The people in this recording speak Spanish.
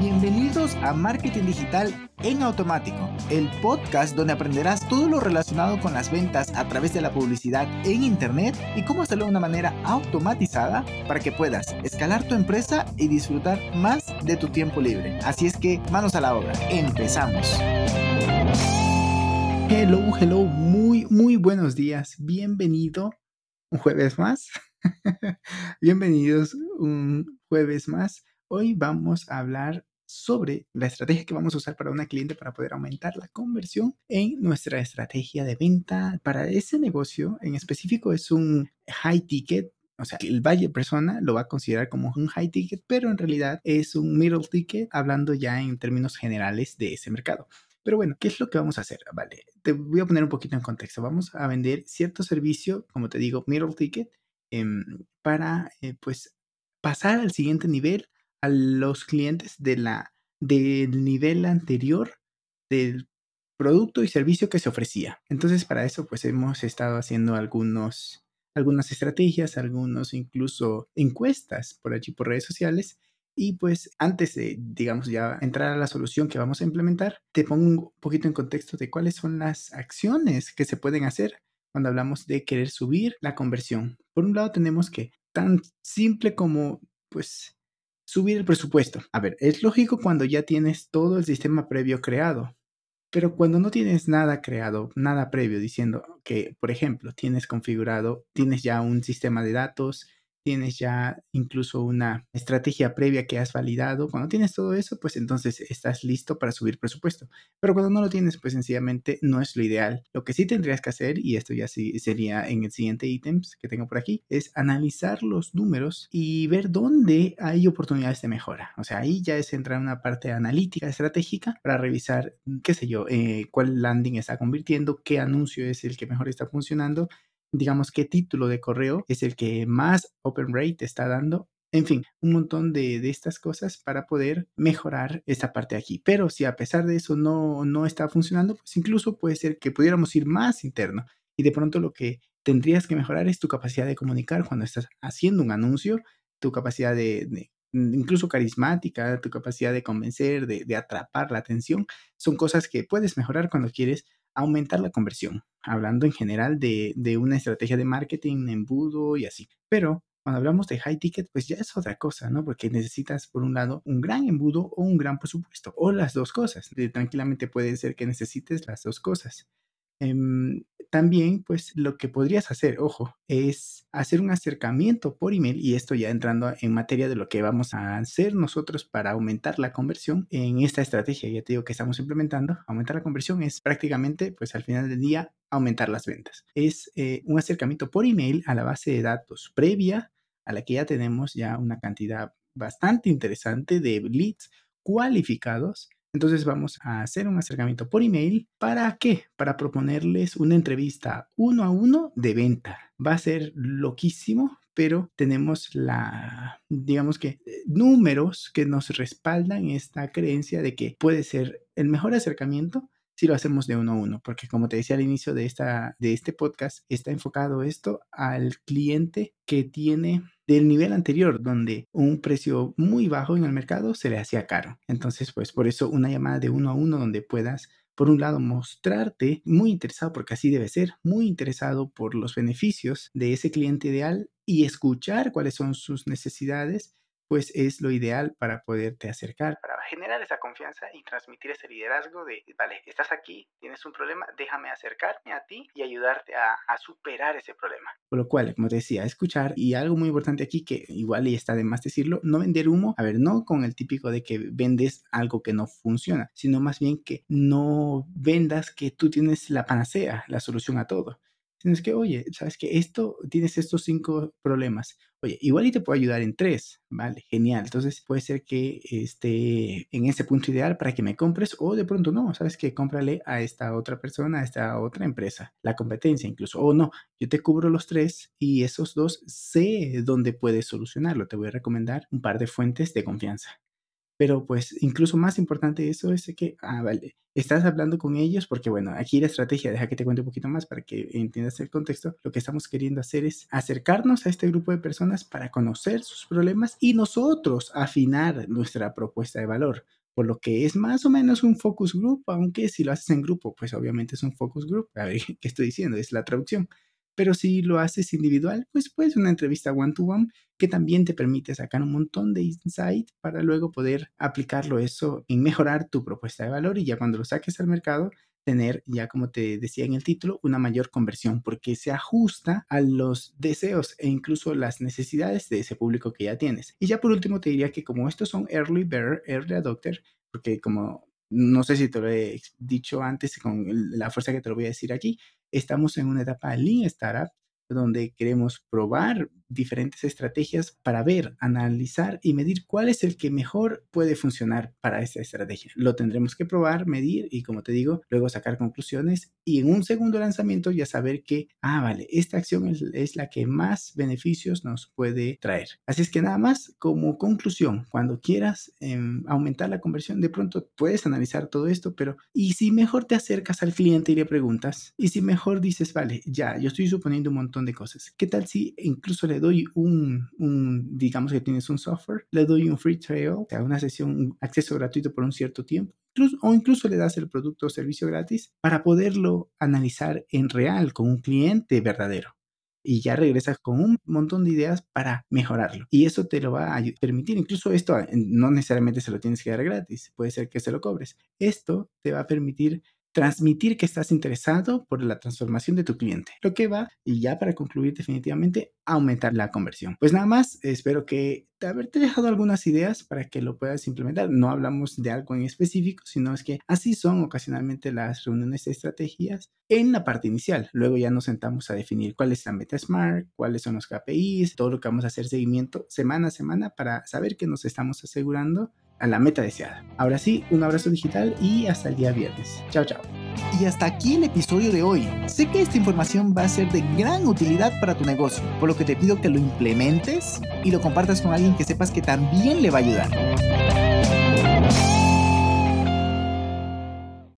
Bienvenidos a Marketing Digital en Automático, el podcast donde aprenderás todo lo relacionado con las ventas a través de la publicidad en Internet y cómo hacerlo de una manera automatizada para que puedas escalar tu empresa y disfrutar más de tu tiempo libre. Así es que manos a la obra, empezamos. Hello, hello, muy, muy buenos días. Bienvenido un jueves más. Bienvenidos un jueves más. Hoy vamos a hablar sobre la estrategia que vamos a usar para una cliente para poder aumentar la conversión en nuestra estrategia de venta. Para ese negocio en específico es un high ticket. O sea, el buyer persona lo va a considerar como un high ticket, pero en realidad es un middle ticket, hablando ya en términos generales de ese mercado. Pero bueno, ¿qué es lo que vamos a hacer? Vale, te voy a poner un poquito en contexto. Vamos a vender cierto servicio, como te digo, middle ticket, em, para eh, pues pasar al siguiente nivel a los clientes de la, del nivel anterior del producto y servicio que se ofrecía. Entonces, para eso, pues hemos estado haciendo algunos, algunas estrategias, algunos incluso encuestas por allí por redes sociales. Y pues antes de, digamos, ya entrar a la solución que vamos a implementar, te pongo un poquito en contexto de cuáles son las acciones que se pueden hacer cuando hablamos de querer subir la conversión. Por un lado tenemos que tan simple como pues subir el presupuesto. A ver, es lógico cuando ya tienes todo el sistema previo creado, pero cuando no tienes nada creado, nada previo, diciendo que, por ejemplo, tienes configurado, tienes ya un sistema de datos, tienes ya incluso una estrategia previa que has validado, cuando tienes todo eso, pues entonces estás listo para subir presupuesto. Pero cuando no lo tienes, pues sencillamente no es lo ideal. Lo que sí tendrías que hacer, y esto ya sí sería en el siguiente ítem que tengo por aquí, es analizar los números y ver dónde hay oportunidades de mejora. O sea, ahí ya es entrar en una parte analítica, estratégica, para revisar, qué sé yo, eh, cuál landing está convirtiendo, qué anuncio es el que mejor está funcionando digamos, qué título de correo es el que más open rate está dando. En fin, un montón de, estas cosas para poder mejorar esta parte aquí. Pero si a pesar de eso no, no está funcionando, pues incluso puede ser que pudiéramos ir más interno y de pronto lo que tendrías que mejorar es tu capacidad de comunicar cuando estás haciendo un anuncio, tu capacidad de, incluso carismática, tu capacidad de convencer, de, de, atrapar la atención, son cosas que puedes mejorar cuando quieres aumentar la conversión, hablando en general de, de una estrategia de marketing, embudo y así. Pero cuando hablamos de high ticket, pues ya es otra cosa, ¿no? Porque necesitas, por un lado, un gran embudo o un gran presupuesto, o las dos cosas. Tranquilamente puede ser que necesites las dos cosas. Em, también, pues lo que podrías hacer, ojo, es hacer un acercamiento por email y esto ya entrando en materia de lo que vamos a hacer nosotros para aumentar la conversión en esta estrategia, ya te digo que estamos implementando, aumentar la conversión es prácticamente, pues al final del día, aumentar las ventas. Es eh, un acercamiento por email a la base de datos previa a la que ya tenemos ya una cantidad bastante interesante de leads cualificados entonces vamos a hacer un acercamiento por email. ¿Para qué? Para proponerles una entrevista uno a uno de venta. Va a ser loquísimo, pero tenemos la, digamos que, eh, números que nos respaldan esta creencia de que puede ser el mejor acercamiento si lo hacemos de uno a uno, porque como te decía al inicio de, esta, de este podcast, está enfocado esto al cliente que tiene del nivel anterior, donde un precio muy bajo en el mercado se le hacía caro. Entonces, pues por eso una llamada de uno a uno donde puedas por un lado, mostrarte muy interesado, porque así debe ser, muy interesado por los beneficios de ese cliente ideal y escuchar cuáles son sus necesidades pues es lo ideal para poderte acercar, para generar esa confianza y transmitir ese liderazgo de, vale, estás aquí, tienes un problema, déjame acercarme a ti y ayudarte a, superar ese problema. Por lo cual, como te decía, escuchar y algo muy importante aquí que igual y está de más decirlo, no vender humo, a ver, no con el típico de que vendes algo que no funciona, sino más bien que no vendas que tú tienes la panacea, la solución a todo Tienes que, oye, sabes que esto, tienes estos cinco problemas. Oye, igual y te puedo ayudar en tres. Vale, genial. Entonces puede ser que esté en ese punto ideal para que me compres o de pronto no, sabes que cómprale a esta otra persona, a esta otra empresa, la competencia incluso. O no, yo te cubro los tres y esos dos sé dónde puedes solucionarlo. Te voy a recomendar un par de fuentes de confianza. Pero pues incluso más importante eso es que, ah, vale, estás hablando con ellos porque bueno, aquí la estrategia, deja que te cuente un poquito más para que entiendas el contexto. Lo que estamos queriendo hacer es acercarnos a este grupo de personas para conocer sus problemas y nosotros afinar nuestra propuesta de valor por lo que es más o menos un focus group, aunque si lo haces en grupo, pues obviamente es un focus group. A ver, ¿qué estoy diciendo? Es la traducción. Pero si lo haces individual, pues puedes una entrevista one-to-one que también te permite sacar un montón de insight para luego poder aplicarlo eso en mejorar tu propuesta de valor y ya cuando lo saques al mercado, tener, ya como te decía en el título, una mayor conversión porque se ajusta a los deseos e incluso las necesidades de ese público que ya tienes. Y ya por último te diría que como estos son early bear, early adopter, porque como no sé si te lo he dicho antes con la fuerza que te lo voy a decir aquí, Estamos en una etapa Lean Startup donde queremos probar diferentes estrategias para ver, analizar y medir cuál es el que mejor puede funcionar para esa estrategia. Lo tendremos que probar, medir y como te digo, luego sacar conclusiones y en un segundo lanzamiento ya saber que, ah, vale, esta acción es, la que más beneficios nos puede traer. Así es que nada más como conclusión, cuando quieras em, aumentar la conversión, de pronto puedes analizar todo esto, pero ¿y si mejor te acercas al cliente y le preguntas? ¿Y si mejor dices, vale, ya, yo estoy suponiendo un montón de cosas? ¿Qué tal si incluso le doy un, digamos que tienes un software, le doy un free trial, o sea, una sesión, un acceso gratuito por un cierto tiempo, o incluso le das el producto o servicio gratis para poderlo analizar en real con un cliente verdadero. Y ya regresas con un montón de ideas para mejorarlo. Y eso te lo va a permitir. Incluso esto no necesariamente se lo tienes que dar gratis. Puede ser que se lo cobres. Esto te va a permitir transmitir que estás interesado por la transformación de tu cliente, lo que va, y ya para concluir definitivamente, aumentar la conversión. Pues nada más, espero que te haberte dejado algunas ideas para que lo puedas implementar. No hablamos de algo en específico, sino es que así son ocasionalmente las reuniones de estrategias en la parte inicial. Luego ya nos sentamos a definir cuál es la meta SMART, cuáles son los KPIs, todo lo que vamos a hacer seguimiento semana a semana para saber que nos estamos asegurando a la meta deseada. Ahora sí, un abrazo digital y hasta el día viernes. Chao, chao. Y hasta aquí el episodio de hoy. Sé que esta información va a ser de gran utilidad para tu negocio, por lo que te pido que lo implementes y lo compartas con alguien que sepas que también le va a ayudar.